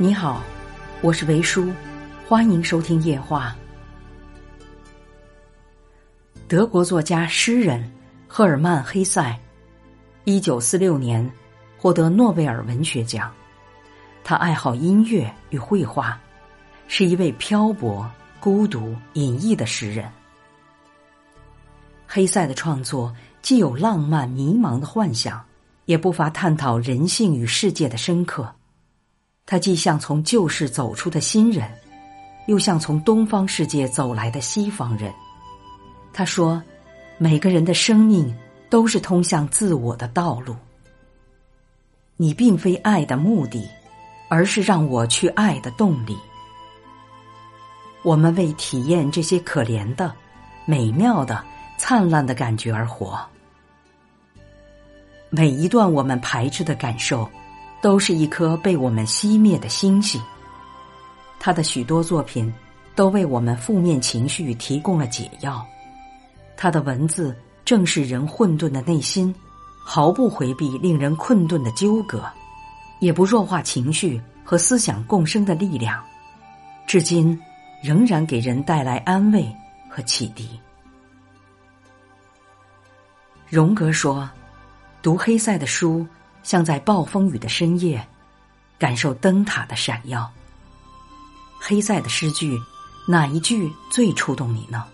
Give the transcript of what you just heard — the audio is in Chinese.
你好，我是维叔，欢迎收听夜话。德国作家、诗人赫尔曼·黑塞，一九四六年获得诺贝尔文学奖。他爱好音乐与绘画，是一位漂泊、孤独、隐逸的诗人。黑塞的创作既有浪漫、迷茫的幻想，也不乏探讨人性与世界的深刻。他既像从旧世走出的新人，又像从东方世界走来的西方人。他说：“每个人的生命都是通向自我的道路。你并非爱的目的，而是让我去爱的动力。我们为体验这些可怜的、美妙的、灿烂的感觉而活。每一段我们排斥的感受。”都是一颗被我们熄灭的星星。他的许多作品都为我们负面情绪提供了解药。他的文字正是人混沌的内心，毫不回避令人困顿的纠葛，也不弱化情绪和思想共生的力量，至今仍然给人带来安慰和启迪。荣格说：“读黑塞的书。”像在暴风雨的深夜，感受灯塔的闪耀。黑塞的诗句，哪一句最触动你呢？